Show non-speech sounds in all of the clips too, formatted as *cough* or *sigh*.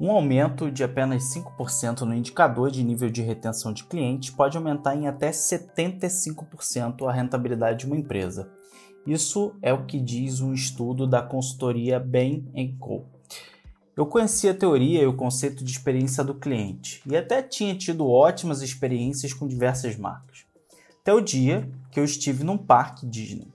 Um aumento de apenas 5% no indicador de nível de retenção de clientes pode aumentar em até 75% a rentabilidade de uma empresa. Isso é o que diz um estudo da consultoria Bain Co. Eu conhecia a teoria e o conceito de experiência do cliente e até tinha tido ótimas experiências com diversas marcas. Até o dia que eu estive num parque Disney.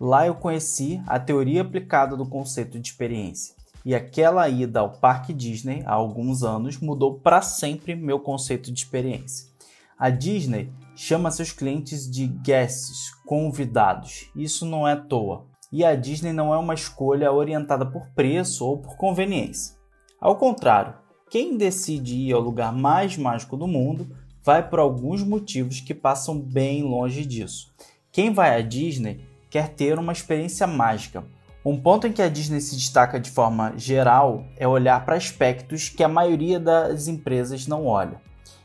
Lá eu conheci a teoria aplicada do conceito de experiência e aquela ida ao Parque Disney há alguns anos mudou para sempre meu conceito de experiência. A Disney chama seus clientes de guests, convidados. Isso não é à toa. E a Disney não é uma escolha orientada por preço ou por conveniência. Ao contrário, quem decide ir ao lugar mais mágico do mundo vai por alguns motivos que passam bem longe disso. Quem vai à Disney quer ter uma experiência mágica, um ponto em que a Disney se destaca de forma geral é olhar para aspectos que a maioria das empresas não olha.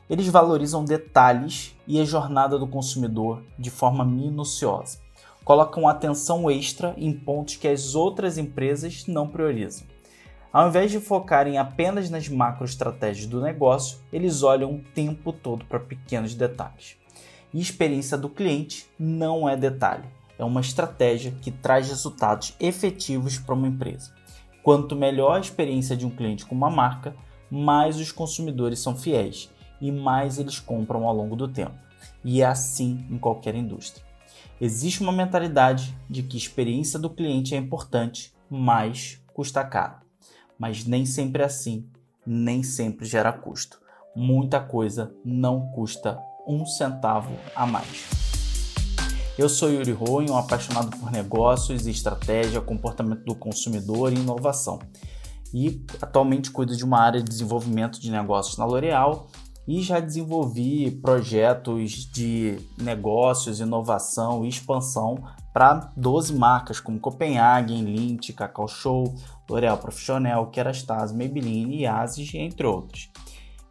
Eles valorizam detalhes e a jornada do consumidor de forma minuciosa. Colocam atenção extra em pontos que as outras empresas não priorizam. Ao invés de focarem apenas nas macroestratégias do negócio, eles olham o tempo todo para pequenos detalhes. E experiência do cliente não é detalhe, é uma estratégia que traz resultados efetivos para uma empresa. Quanto melhor a experiência de um cliente com uma marca, mais os consumidores são fiéis e mais eles compram ao longo do tempo. E é assim em qualquer indústria. Existe uma mentalidade de que a experiência do cliente é importante, mas custa caro. Mas nem sempre é assim, nem sempre gera custo. Muita coisa não custa um centavo a mais. Eu sou Yuri Roy, um apaixonado por negócios, estratégia, comportamento do consumidor e inovação. E atualmente cuido de uma área de desenvolvimento de negócios na L'Oréal e já desenvolvi projetos de negócios, inovação e expansão para 12 marcas como Copenhagen, Lindt, Cacau Show, L'Oréal Profissional, Kerastase, Maybelline e Asis, entre outros.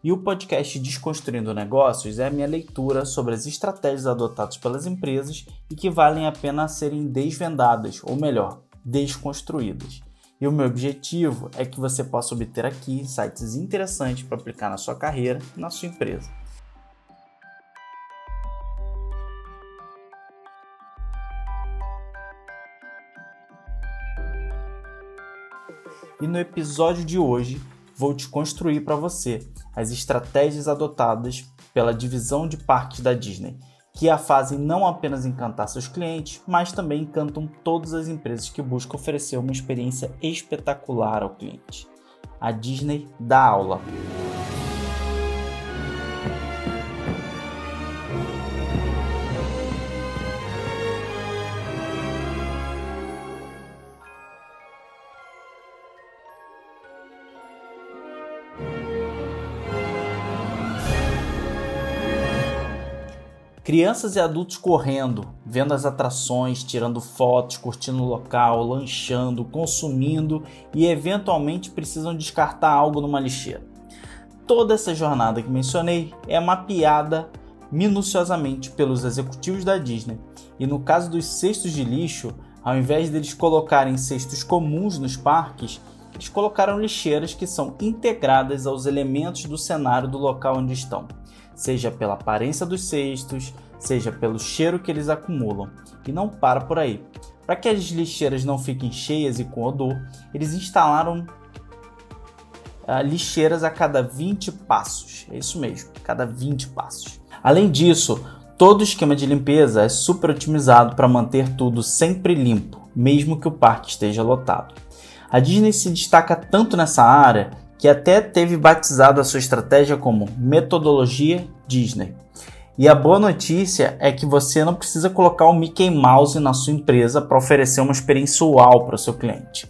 E o podcast Desconstruindo Negócios é a minha leitura sobre as estratégias adotadas pelas empresas e que valem a pena serem desvendadas, ou melhor, desconstruídas. E o meu objetivo é que você possa obter aqui insights interessantes para aplicar na sua carreira e na sua empresa. E no episódio de hoje vou te construir para você as estratégias adotadas pela divisão de parques da Disney, que a fazem não apenas encantar seus clientes, mas também encantam todas as empresas que buscam oferecer uma experiência espetacular ao cliente. A Disney dá aula. Crianças e adultos correndo, vendo as atrações, tirando fotos, curtindo o local, lanchando, consumindo e eventualmente precisam descartar algo numa lixeira. Toda essa jornada que mencionei é mapeada minuciosamente pelos executivos da Disney. E no caso dos cestos de lixo, ao invés deles colocarem cestos comuns nos parques, eles colocaram lixeiras que são integradas aos elementos do cenário do local onde estão seja pela aparência dos cestos, seja pelo cheiro que eles acumulam. E não para por aí. Para que as lixeiras não fiquem cheias e com odor, eles instalaram uh, lixeiras a cada 20 passos. É isso mesmo, cada 20 passos. Além disso, todo o esquema de limpeza é super otimizado para manter tudo sempre limpo, mesmo que o parque esteja lotado. A Disney se destaca tanto nessa área que até teve batizado a sua estratégia como Metodologia Disney. E a boa notícia é que você não precisa colocar o Mickey Mouse na sua empresa para oferecer uma experiência uau para o seu cliente.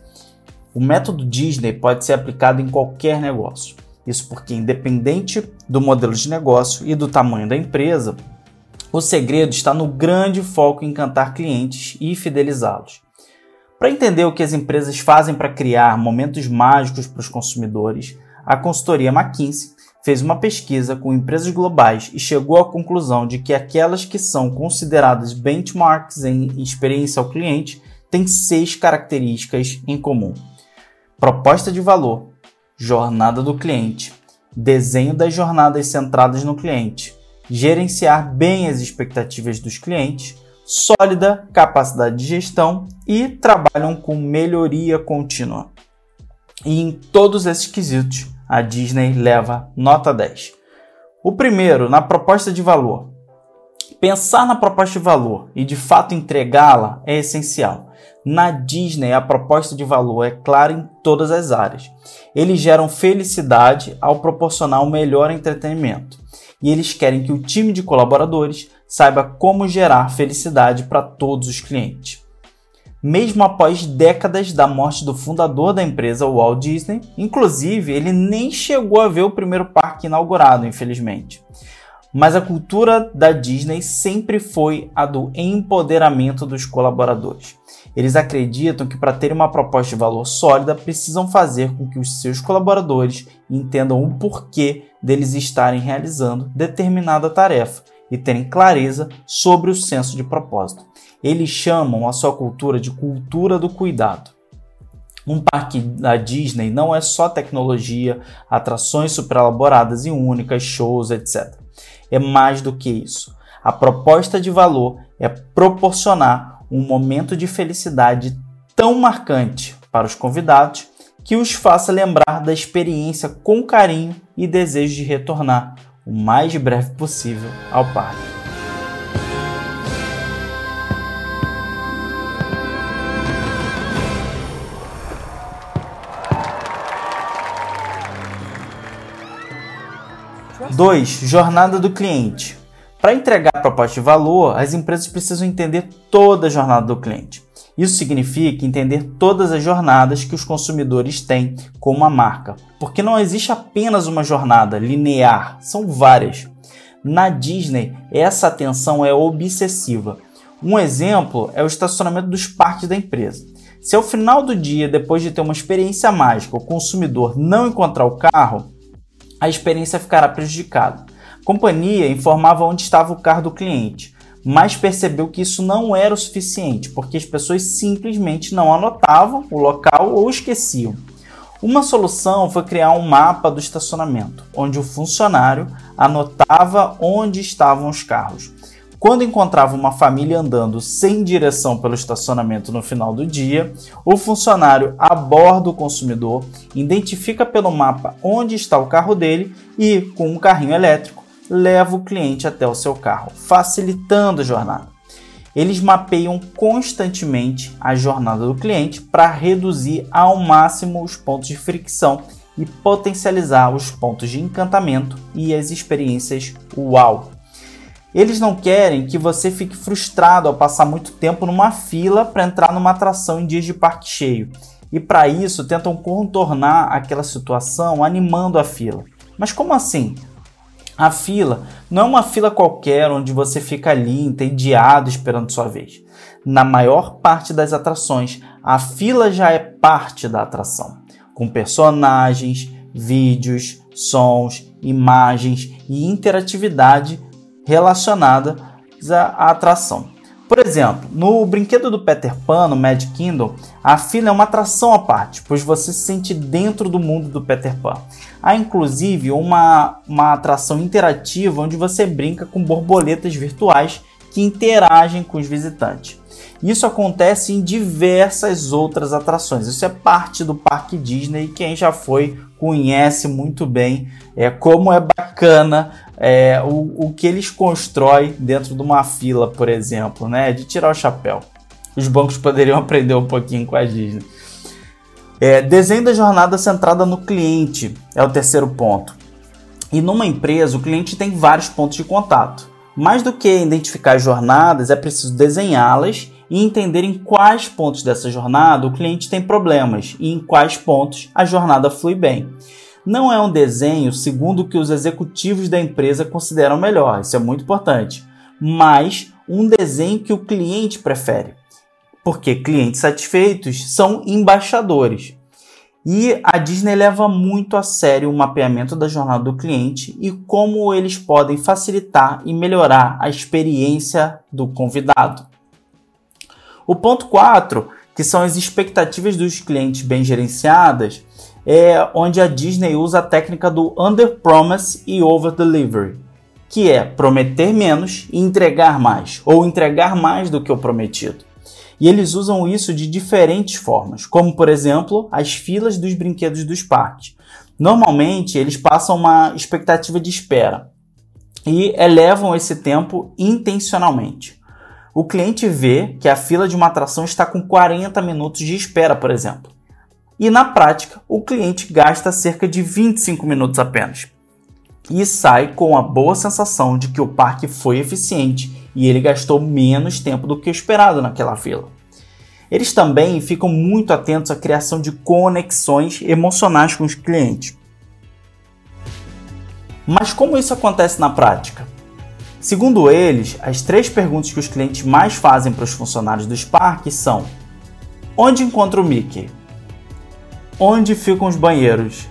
O método Disney pode ser aplicado em qualquer negócio. Isso porque, independente do modelo de negócio e do tamanho da empresa, o segredo está no grande foco em encantar clientes e fidelizá-los. Para entender o que as empresas fazem para criar momentos mágicos para os consumidores, a consultoria McKinsey fez uma pesquisa com empresas globais e chegou à conclusão de que aquelas que são consideradas benchmarks em experiência ao cliente têm seis características em comum: proposta de valor, jornada do cliente, desenho das jornadas centradas no cliente, gerenciar bem as expectativas dos clientes, sólida capacidade de gestão e trabalham com melhoria contínua. E em todos esses quesitos, a Disney leva nota 10. O primeiro, na proposta de valor. Pensar na proposta de valor e de fato entregá-la é essencial. Na Disney, a proposta de valor é clara em todas as áreas. Eles geram felicidade ao proporcionar o um melhor entretenimento. E eles querem que o time de colaboradores saiba como gerar felicidade para todos os clientes. Mesmo após décadas da morte do fundador da empresa, Walt Disney, inclusive ele nem chegou a ver o primeiro parque inaugurado, infelizmente. Mas a cultura da Disney sempre foi a do empoderamento dos colaboradores. Eles acreditam que para ter uma proposta de valor sólida, precisam fazer com que os seus colaboradores entendam o porquê deles estarem realizando determinada tarefa e terem clareza sobre o senso de propósito. Eles chamam a sua cultura de cultura do cuidado. Um parque da Disney não é só tecnologia, atrações super elaboradas e únicas, shows, etc. É mais do que isso. A proposta de valor é proporcionar um momento de felicidade tão marcante para os convidados que os faça lembrar da experiência com carinho e desejo de retornar o mais breve possível ao parque. Dois, jornada do cliente. Para entregar a proposta de valor, as empresas precisam entender toda a jornada do cliente. Isso significa entender todas as jornadas que os consumidores têm com uma marca, porque não existe apenas uma jornada linear, são várias. Na Disney, essa atenção é obsessiva. Um exemplo é o estacionamento dos parques da empresa. Se ao final do dia, depois de ter uma experiência mágica, o consumidor não encontrar o carro, a experiência ficará prejudicada companhia informava onde estava o carro do cliente, mas percebeu que isso não era o suficiente, porque as pessoas simplesmente não anotavam o local ou esqueciam. Uma solução foi criar um mapa do estacionamento, onde o funcionário anotava onde estavam os carros. Quando encontrava uma família andando sem direção pelo estacionamento no final do dia, o funcionário aborda o consumidor, identifica pelo mapa onde está o carro dele e, com um carrinho elétrico, leva o cliente até o seu carro, facilitando a jornada. Eles mapeiam constantemente a jornada do cliente para reduzir ao máximo os pontos de fricção e potencializar os pontos de encantamento e as experiências uau. Eles não querem que você fique frustrado ao passar muito tempo numa fila para entrar numa atração em dias de parque cheio. E para isso tentam contornar aquela situação animando a fila. Mas como assim? A fila não é uma fila qualquer onde você fica ali entediado esperando sua vez. Na maior parte das atrações, a fila já é parte da atração, com personagens, vídeos, sons, imagens e interatividade relacionada à atração. Por exemplo, no brinquedo do Peter Pan, no Magic Kingdom, a fila é uma atração à parte, pois você se sente dentro do mundo do Peter Pan. Há inclusive uma, uma atração interativa onde você brinca com borboletas virtuais que interagem com os visitantes. Isso acontece em diversas outras atrações. Isso é parte do Parque Disney. Quem já foi conhece muito bem é, como é bacana é, o, o que eles constroem dentro de uma fila, por exemplo, né? De tirar o chapéu. Os bancos poderiam *laughs* aprender um pouquinho com a Disney. É, desenho da jornada centrada no cliente é o terceiro ponto. E numa empresa, o cliente tem vários pontos de contato. Mais do que identificar as jornadas, é preciso desenhá-las e entender em quais pontos dessa jornada o cliente tem problemas e em quais pontos a jornada flui bem não é um desenho segundo o que os executivos da empresa consideram melhor, isso é muito importante, mas um desenho que o cliente prefere. Porque clientes satisfeitos são embaixadores. E a Disney leva muito a sério o mapeamento da jornada do cliente e como eles podem facilitar e melhorar a experiência do convidado. O ponto 4, que são as expectativas dos clientes bem gerenciadas, é onde a Disney usa a técnica do under promise e over delivery, que é prometer menos e entregar mais, ou entregar mais do que o prometido. E eles usam isso de diferentes formas, como por exemplo as filas dos brinquedos dos parques. Normalmente eles passam uma expectativa de espera e elevam esse tempo intencionalmente. O cliente vê que a fila de uma atração está com 40 minutos de espera, por exemplo. E na prática, o cliente gasta cerca de 25 minutos apenas. E sai com a boa sensação de que o parque foi eficiente e ele gastou menos tempo do que esperado naquela fila. Eles também ficam muito atentos à criação de conexões emocionais com os clientes. Mas como isso acontece na prática? Segundo eles, as três perguntas que os clientes mais fazem para os funcionários dos parques são: Onde encontro o Mickey? Onde ficam os banheiros?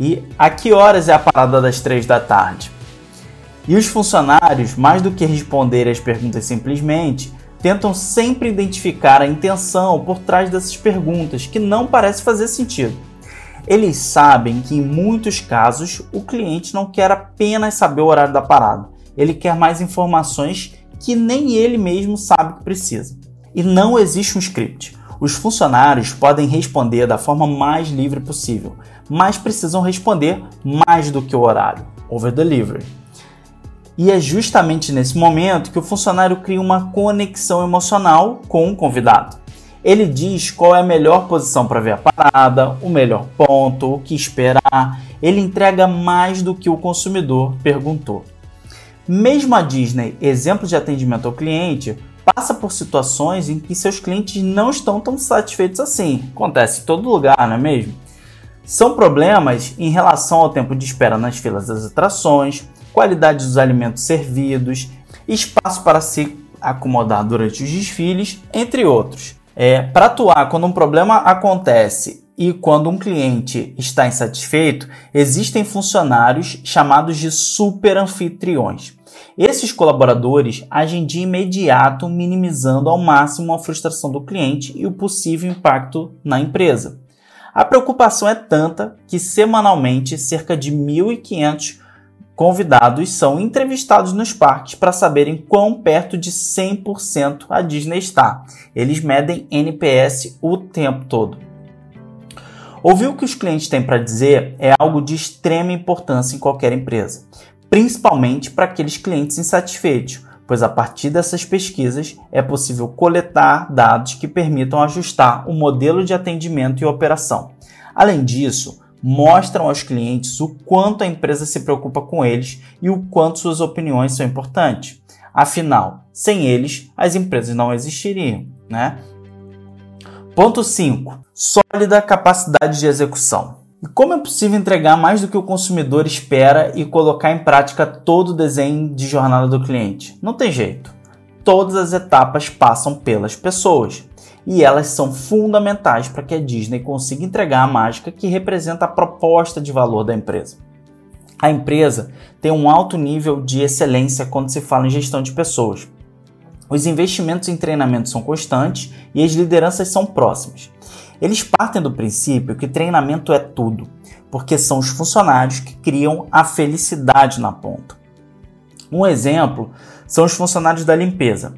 E a que horas é a parada das três da tarde? E os funcionários, mais do que responder as perguntas simplesmente, tentam sempre identificar a intenção por trás dessas perguntas, que não parece fazer sentido. Eles sabem que em muitos casos o cliente não quer apenas saber o horário da parada, ele quer mais informações que nem ele mesmo sabe que precisa. E não existe um script. Os funcionários podem responder da forma mais livre possível, mas precisam responder mais do que o horário over delivery. E é justamente nesse momento que o funcionário cria uma conexão emocional com o convidado. Ele diz qual é a melhor posição para ver a parada, o melhor ponto, o que esperar. Ele entrega mais do que o consumidor perguntou. Mesmo a Disney, exemplo de atendimento ao cliente, passa por situações em que seus clientes não estão tão satisfeitos assim. Acontece em todo lugar, não é mesmo? São problemas em relação ao tempo de espera nas filas das atrações, qualidade dos alimentos servidos, espaço para se acomodar durante os desfiles, entre outros. É, para atuar quando um problema acontece e quando um cliente está insatisfeito, existem funcionários chamados de super anfitriões. Esses colaboradores agem de imediato, minimizando ao máximo a frustração do cliente e o possível impacto na empresa. A preocupação é tanta que semanalmente cerca de 1.500 Convidados são entrevistados nos parques para saberem quão perto de 100% a Disney está. Eles medem NPS o tempo todo. Ouvir o que os clientes têm para dizer é algo de extrema importância em qualquer empresa, principalmente para aqueles clientes insatisfeitos, pois a partir dessas pesquisas é possível coletar dados que permitam ajustar o modelo de atendimento e operação. Além disso, mostram aos clientes o quanto a empresa se preocupa com eles e o quanto suas opiniões são importantes. Afinal, sem eles, as empresas não existiriam, né? Ponto 5. Sólida capacidade de execução. E como é possível entregar mais do que o consumidor espera e colocar em prática todo o desenho de jornada do cliente? Não tem jeito. Todas as etapas passam pelas pessoas e elas são fundamentais para que a Disney consiga entregar a mágica que representa a proposta de valor da empresa. A empresa tem um alto nível de excelência quando se fala em gestão de pessoas. Os investimentos em treinamento são constantes e as lideranças são próximas. Eles partem do princípio que treinamento é tudo, porque são os funcionários que criam a felicidade na ponta. Um exemplo são os funcionários da limpeza.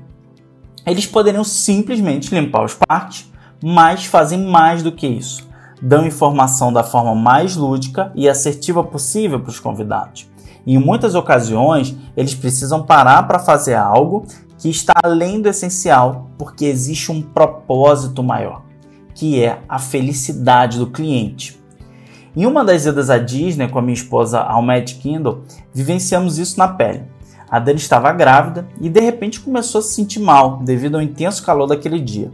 Eles poderiam simplesmente limpar os parques, mas fazem mais do que isso. Dão informação da forma mais lúdica e assertiva possível para os convidados. Em muitas ocasiões, eles precisam parar para fazer algo que está além do essencial, porque existe um propósito maior, que é a felicidade do cliente. Em uma das idas à Disney com a minha esposa ao Kingdom, vivenciamos isso na pele. A Dani estava grávida e de repente começou a se sentir mal devido ao intenso calor daquele dia.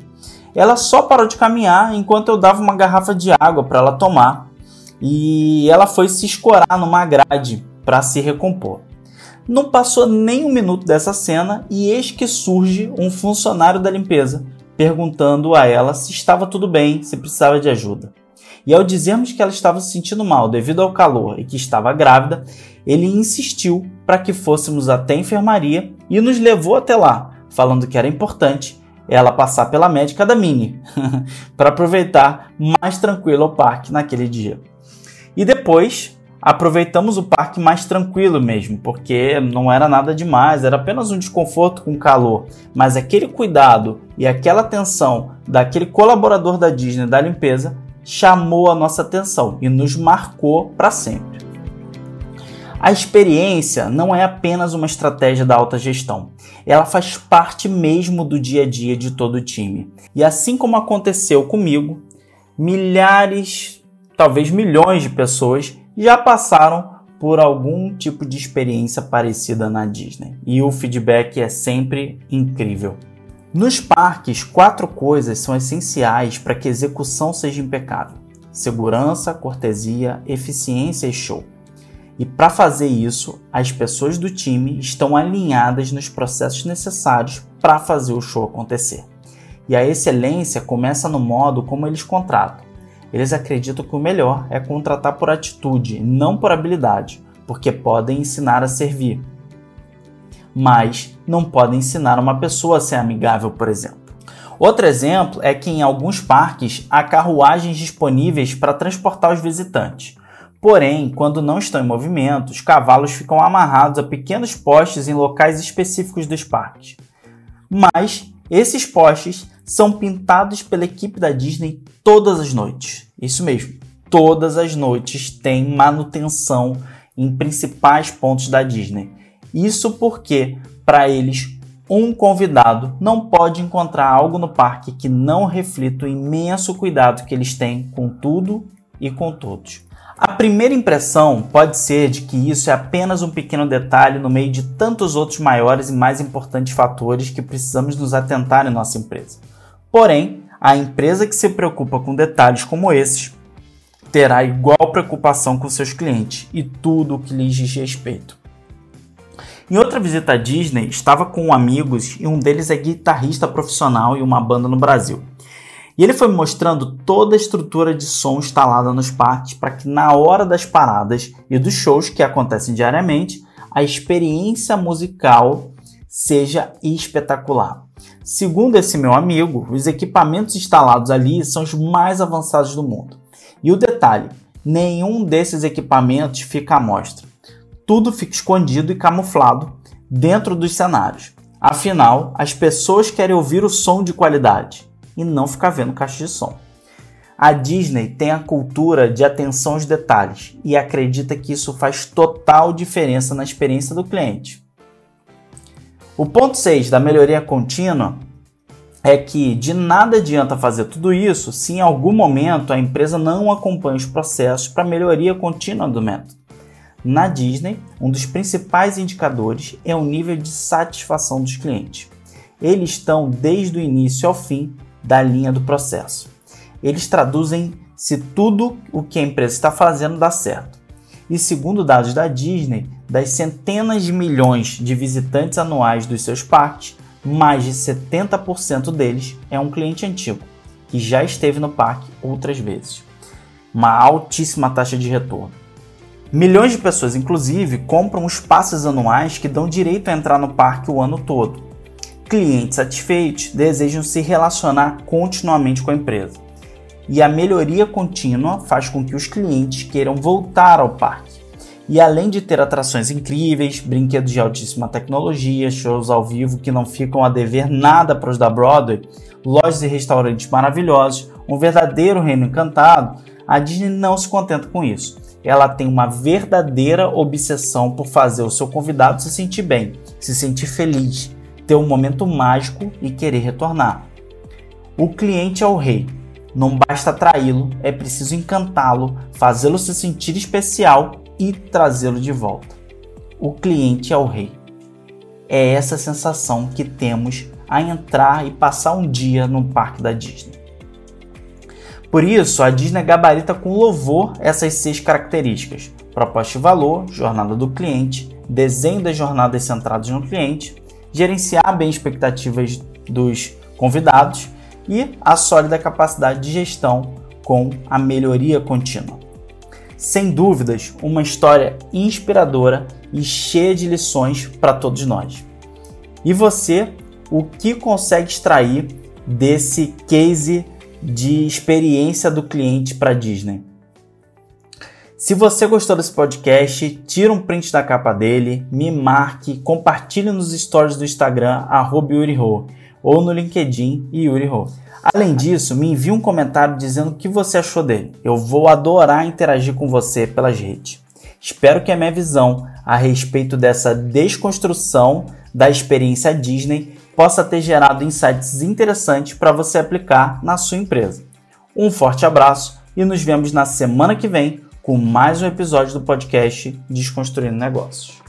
Ela só parou de caminhar enquanto eu dava uma garrafa de água para ela tomar e ela foi se escorar numa grade para se recompor. Não passou nem um minuto dessa cena e eis que surge um funcionário da limpeza perguntando a ela se estava tudo bem, se precisava de ajuda. E ao dizermos que ela estava se sentindo mal devido ao calor e que estava grávida, ele insistiu para que fôssemos até a enfermaria e nos levou até lá, falando que era importante ela passar pela médica da Mini *laughs* para aproveitar mais tranquilo o parque naquele dia. E depois aproveitamos o parque mais tranquilo mesmo, porque não era nada demais, era apenas um desconforto com calor. Mas aquele cuidado e aquela atenção daquele colaborador da Disney da limpeza chamou a nossa atenção e nos marcou para sempre. A experiência não é apenas uma estratégia da alta gestão, ela faz parte mesmo do dia a dia de todo o time. E assim como aconteceu comigo, milhares, talvez milhões de pessoas já passaram por algum tipo de experiência parecida na Disney. E o feedback é sempre incrível. Nos parques, quatro coisas são essenciais para que a execução seja impecável: segurança, cortesia, eficiência e show. E para fazer isso, as pessoas do time estão alinhadas nos processos necessários para fazer o show acontecer. E a excelência começa no modo como eles contratam. Eles acreditam que o melhor é contratar por atitude, não por habilidade, porque podem ensinar a servir mas não podem ensinar uma pessoa a ser amigável, por exemplo. Outro exemplo é que em alguns parques há carruagens disponíveis para transportar os visitantes. Porém, quando não estão em movimento, os cavalos ficam amarrados a pequenos postes em locais específicos dos parques. Mas esses postes são pintados pela equipe da Disney todas as noites. Isso mesmo, todas as noites tem manutenção em principais pontos da Disney. Isso porque, para eles, um convidado não pode encontrar algo no parque que não reflita o imenso cuidado que eles têm com tudo e com todos. A primeira impressão pode ser de que isso é apenas um pequeno detalhe no meio de tantos outros maiores e mais importantes fatores que precisamos nos atentar em nossa empresa. Porém, a empresa que se preocupa com detalhes como esses terá igual preocupação com seus clientes e tudo o que lhes diz respeito. Em outra visita à Disney, estava com amigos e um deles é guitarrista profissional em uma banda no Brasil. E ele foi me mostrando toda a estrutura de som instalada nos parques para que na hora das paradas e dos shows que acontecem diariamente, a experiência musical seja espetacular. Segundo esse meu amigo, os equipamentos instalados ali são os mais avançados do mundo. E o detalhe, nenhum desses equipamentos fica à mostra tudo fica escondido e camuflado dentro dos cenários. Afinal, as pessoas querem ouvir o som de qualidade e não ficar vendo caixa de som. A Disney tem a cultura de atenção aos detalhes e acredita que isso faz total diferença na experiência do cliente. O ponto 6 da melhoria contínua é que de nada adianta fazer tudo isso se em algum momento a empresa não acompanha os processos para melhoria contínua do método. Na Disney, um dos principais indicadores é o nível de satisfação dos clientes. Eles estão desde o início ao fim da linha do processo. Eles traduzem se tudo o que a empresa está fazendo dá certo. E segundo dados da Disney, das centenas de milhões de visitantes anuais dos seus parques, mais de 70% deles é um cliente antigo, que já esteve no parque outras vezes. Uma altíssima taxa de retorno. Milhões de pessoas, inclusive, compram os passes anuais que dão direito a entrar no parque o ano todo. Clientes satisfeitos desejam se relacionar continuamente com a empresa. E a melhoria contínua faz com que os clientes queiram voltar ao parque. E além de ter atrações incríveis, brinquedos de altíssima tecnologia, shows ao vivo que não ficam a dever nada para os da Broadway, lojas e restaurantes maravilhosos, um verdadeiro reino encantado, a Disney não se contenta com isso ela tem uma verdadeira obsessão por fazer o seu convidado se sentir bem, se sentir feliz, ter um momento mágico e querer retornar. O cliente é o rei. Não basta atraí-lo, é preciso encantá-lo, fazê-lo se sentir especial e trazê-lo de volta. O cliente é o rei. É essa sensação que temos a entrar e passar um dia no parque da Disney. Por isso, a Disney gabarita com louvor essas seis características: proposta de valor, jornada do cliente, desenho das jornadas centradas no cliente, gerenciar bem expectativas dos convidados e a sólida capacidade de gestão com a melhoria contínua. Sem dúvidas, uma história inspiradora e cheia de lições para todos nós. E você, o que consegue extrair desse case de experiência do cliente para Disney. Se você gostou desse podcast, tira um print da capa dele, me marque, compartilhe nos stories do Instagram, @yuriho ou no LinkedIn Yuriho. Além disso, me envie um comentário dizendo o que você achou dele. Eu vou adorar interagir com você pelas redes. Espero que a minha visão a respeito dessa desconstrução da experiência Disney possa ter gerado insights interessantes para você aplicar na sua empresa. Um forte abraço e nos vemos na semana que vem com mais um episódio do podcast Desconstruindo Negócios.